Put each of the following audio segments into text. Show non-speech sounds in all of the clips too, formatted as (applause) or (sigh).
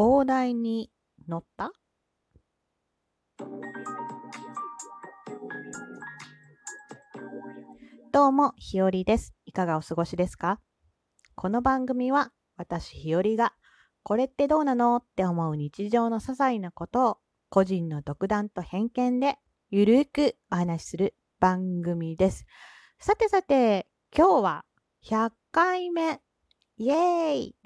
大台に乗った？どうも、ひよりです。いかがお過ごしですか？この番組は私ひよりがこれってどうなのって思う日常の些細なことを個人の独断と偏見でゆるくお話しする番組です。さてさて、今日は100回目イエーイ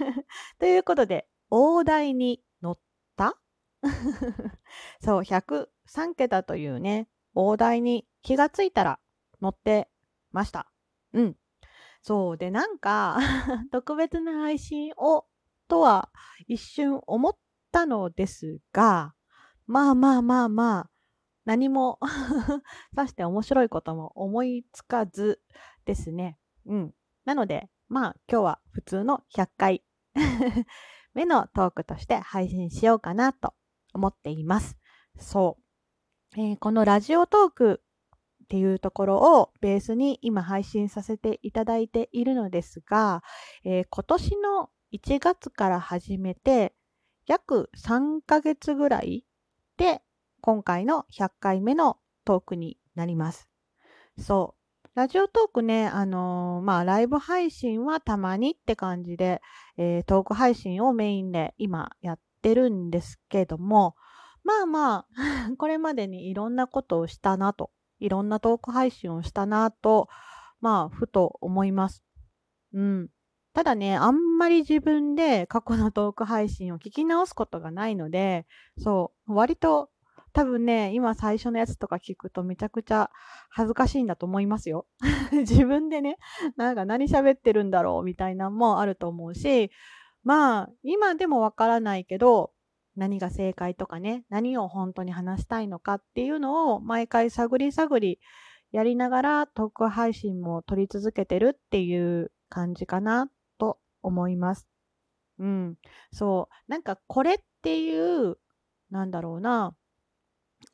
(laughs) ということで、大台に乗った？(laughs) そう、103桁というね、大台に気がついたら乗ってました。うん。そう。で、なんか、(laughs) 特別な配信を、とは一瞬思ったのですが、まあまあまあまあ、何も (laughs) さして面白いことも思いつかずですね。うん。なので、まあ今日は普通の100回目のトークとして配信しようかなと思っています。そう。えーこのラジオトークっていうところをベースに今配信させていただいているのですが、えー今年の1月から始めて約3ヶ月ぐらいで今回の100回目のトークになります。そ。ラジオトークね、あのーまあ、ライブ配信はたまにって感じで、えートーク配信をメインで今やってるんですけども、まあまあ、(laughs) これまでにいろんなことをしたなと、いろんなトーク配信をしたなと、まあ、ふと思います。うん。ただね、あんまり自分で過去のトーク配信を聞き直すことがないので、そう、割と多分ね、今最初のやつとか聞くとめちゃくちゃ恥ずかしいんだと思いますよ。(laughs) 自分でね、なんか何喋ってるんだろうみたいなのもあると思うし、まあ、今でもわからないけど、何が正解とかね、何を本当に話したいのかっていうのを毎回探り探りやりながらトーク配信も取り続けてるっていう感じかなと思います。うん。そう。なんかこれっていう、なんだろうな、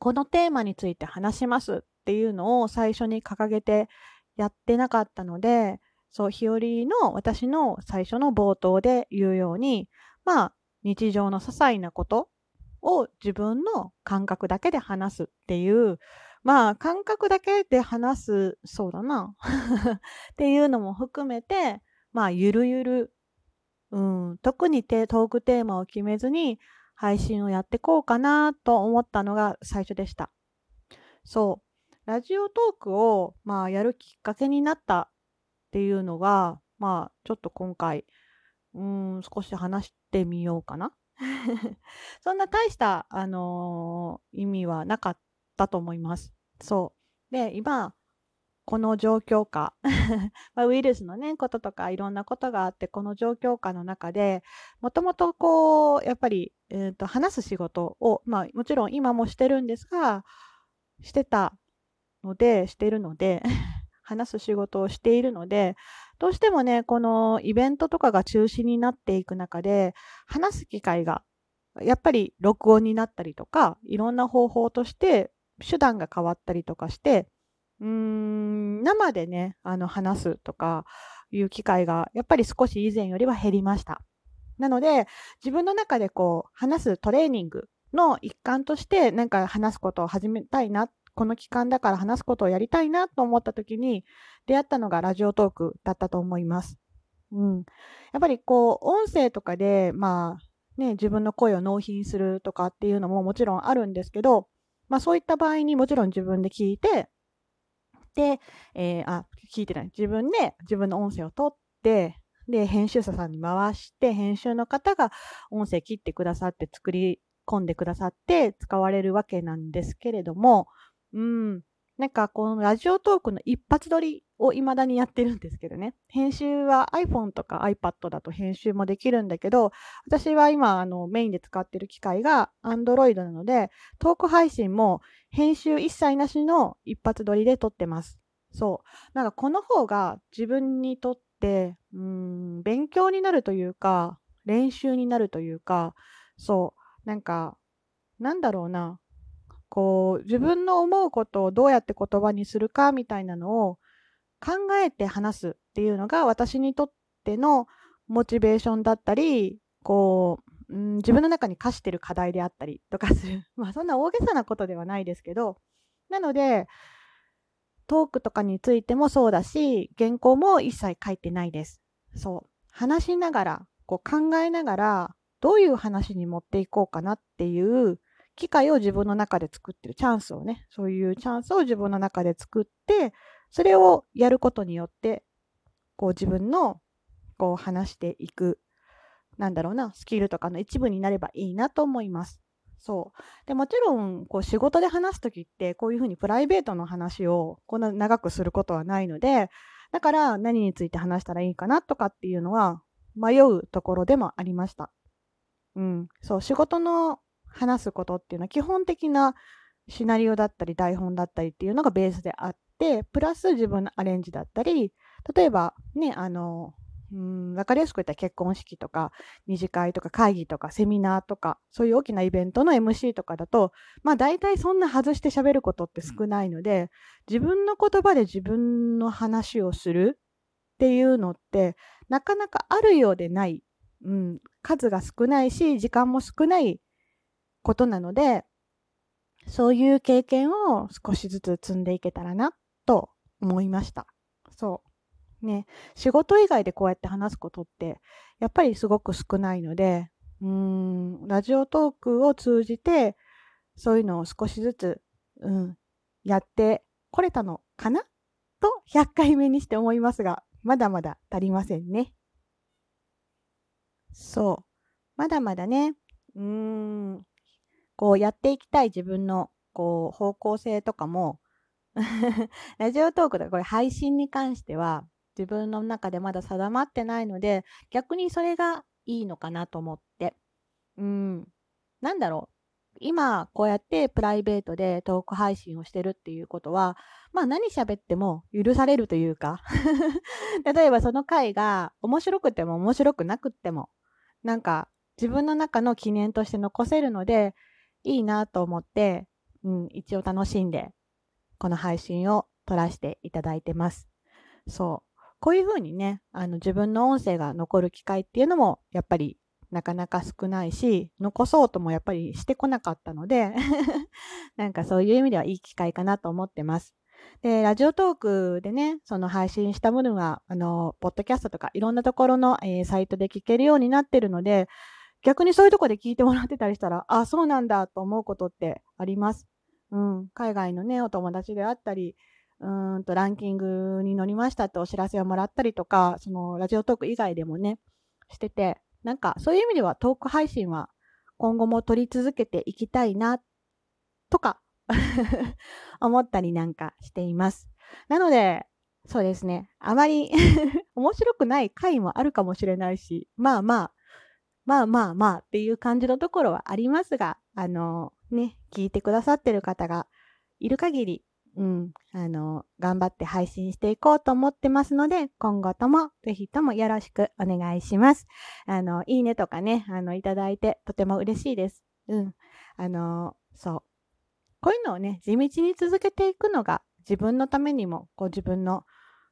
このテーマについて話しますっていうのを最初に掲げてやってなかったので、そう、日和の私の最初の冒頭で言うように、まあ、日常の些細なことを自分の感覚だけで話すっていう、まあ、感覚だけで話す、そうだな、(laughs) っていうのも含めて、まあ、ゆるゆる、うん、特にトークテーマを決めずに配信をやってこうかなと思ったのが最初でした。そう。ラジオトークを、まあ、やるきっかけになったっていうのが、まあ、ちょっと今回、うーん、少し話してみようかな。(laughs) そんな大した、あのー意味はなかったと思います。そう。で、今、この状況下、(laughs) まあ、ウイルスのね、こととかいろんなことがあって、この状況下の中で、もともとこう、やっぱり、えーと、話す仕事を、まあ、もちろん今もしてるんですが、してたので、してるので、(laughs) 話す仕事をしているので、どうしてもね、このイベントとかが中止になっていく中で、話す機会が、やっぱり録音になったりとか、いろんな方法として手段が変わったりとかして、うーん、生でね、あの、話すとかいう機会が、やっぱり少し以前よりは減りました。なので、自分の中でこう、話すトレーニングの一環として、なんか話すことを始めたいな、この期間だから話すことをやりたいなと思った時に、出会ったのがラジオトークだったと思います。うん。やっぱりこう、音声とかで、まあ、ね、自分の声を納品するとかっていうのももちろんあるんですけど、まあそういった場合にもちろん自分で聞いて、で、えーあ、聞いてない。自分で自分の音声を取って、で、編集者さんに回して、編集の方が音声切ってくださって、作り込んでくださって、使われるわけなんですけれども、うん。なんかこのラジオトークの一発撮りを未だにやってるんですけどね。編集は iPhone とか iPad だと編集もできるんだけど、私は今あのメインで使ってる機械が Android なので、トーク配信も編集一切なしの一発撮りで撮ってます。そう。なんかこの方が自分にとって、うん、勉強になるというか、練習になるというか、そう。なんか、なんだろうな。こう、自分の思うことをどうやって言葉にするかみたいなのを考えて話すっていうのが私にとってのモチベーションだったり、こう、うん、自分の中に課してる課題であったりとかする。(laughs) まあそんな大げさなことではないですけど、なので、トークとかについてもそうだし、原稿も一切書いてないです。そう。話しながら、こう考えながら、どういう話に持っていこうかなっていう機会を自分の中で作ってるチャンスをね、そういうチャンスを自分の中で作って、それをやることによって、こう自分のこう話していく、なんだろうな、スキルとかの一部になればいいなと思います。そう。でもちろん、こう仕事で話すときって、こういうふうにプライベートの話をこんな長くすることはないので、だから何について話したらいいかなとかっていうのは迷うところでもありました。うん。そう、仕事の話すことっていうのは基本的なシナリオだったり台本だったりっていうのがベースであって、プラス自分のアレンジだったり、例えばね、あの、うん、分かりやすく言ったら結婚式とか二次会とか会議とかセミナーとかそういう大きなイベントの MC とかだとまあ大体そんな外して喋ることって少ないので自分の言葉で自分の話をするっていうのってなかなかあるようでない、うん、数が少ないし時間も少ないことなのでそういう経験を少しずつ積んでいけたらなと思いました。そうね、仕事以外でこうやって話すことって、やっぱりすごく少ないので、うん、ラジオトークを通じて、そういうのを少しずつ、うん、やってこれたのかな？と100回目にして思いますが、まだまだ足りませんね。そう。まだまだね、うーん、こうやっていきたい自分のこう方向性とかも (laughs) ラジオトークとかこれ配信に関しては自分の中でまだ定まってないので、逆にそれがいいのかなと思って。うん。なんだろう。今、こうやってプライベートでトーク配信をしてるっていうことは、まあ何喋っても許されるというか (laughs) 例えばその回が面白くても面白くなくっても、なんか自分の中の記念として残せるので、いいなと思って、うん、一応楽しんで、この配信を撮らせていただいてます。そう。こういうふうにね、あの自分の音声が残る機会っていうのもやっぱりなかなか少ないし、残そうともやっぱりしてこなかったので (laughs) なんかそういう意味ではいい機会かなと思ってます。で、ラジオトークでね、その配信したものが、あの、ポッドキャストとかいろんなところの、えー、サイトで聞けるようになってるので、逆にそういうとこで聞いてもらってたりしたら、あ、そうなんだと思うことってあります。うん、海外のね、お友達であったり、うんとランキングに乗りましたってお知らせをもらったりとか、そのラジオトーク以外でもね、してて、なんかそういう意味ではトーク配信は今後も取り続けていきたいな、とか (laughs) 思ったりなんかしています。なので、そうですね、あまり (laughs) 面白くない回もあるかもしれないし、まあまあ、まあまあまあっていう感じのところはありますが、あのね、聞いてくださってる方がいる限り、うん、あの、頑張って配信していこうと思ってますので、今後ともぜひともよろしくお願いします。あの、いいねとかね、あの、いただいてとても嬉しいです。うん。あの、そう。こういうのをね、地道に続けていくのが自分のためにも、こう自分の、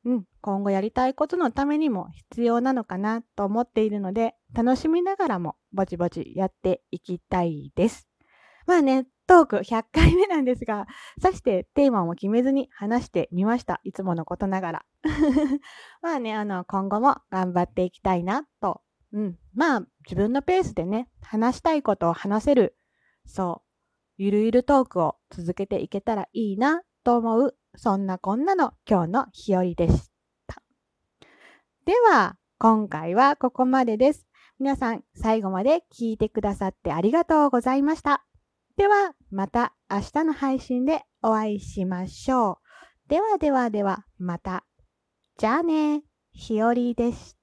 うん、今後やりたいことのためにも必要なのかなと思っているので、楽しみながらもぼちぼちやっていきたいです。まあね、トーク100回目なんですが、さしてテーマも決めずに話してみました。いつものことながら。(laughs) まあね、あの、今後も頑張っていきたいなと。うん。まあ、自分のペースでね、話したいことを話せる、そう、ゆるゆるトークを続けていけたらいいなと思う、そんなこんなの今日の日和でした。では、今回はここまでです。皆さん、最後まで聞いてくださってありがとうございました。では、また明日の配信でお会いしましょう。ではではでは、また。じゃあね、日和でした。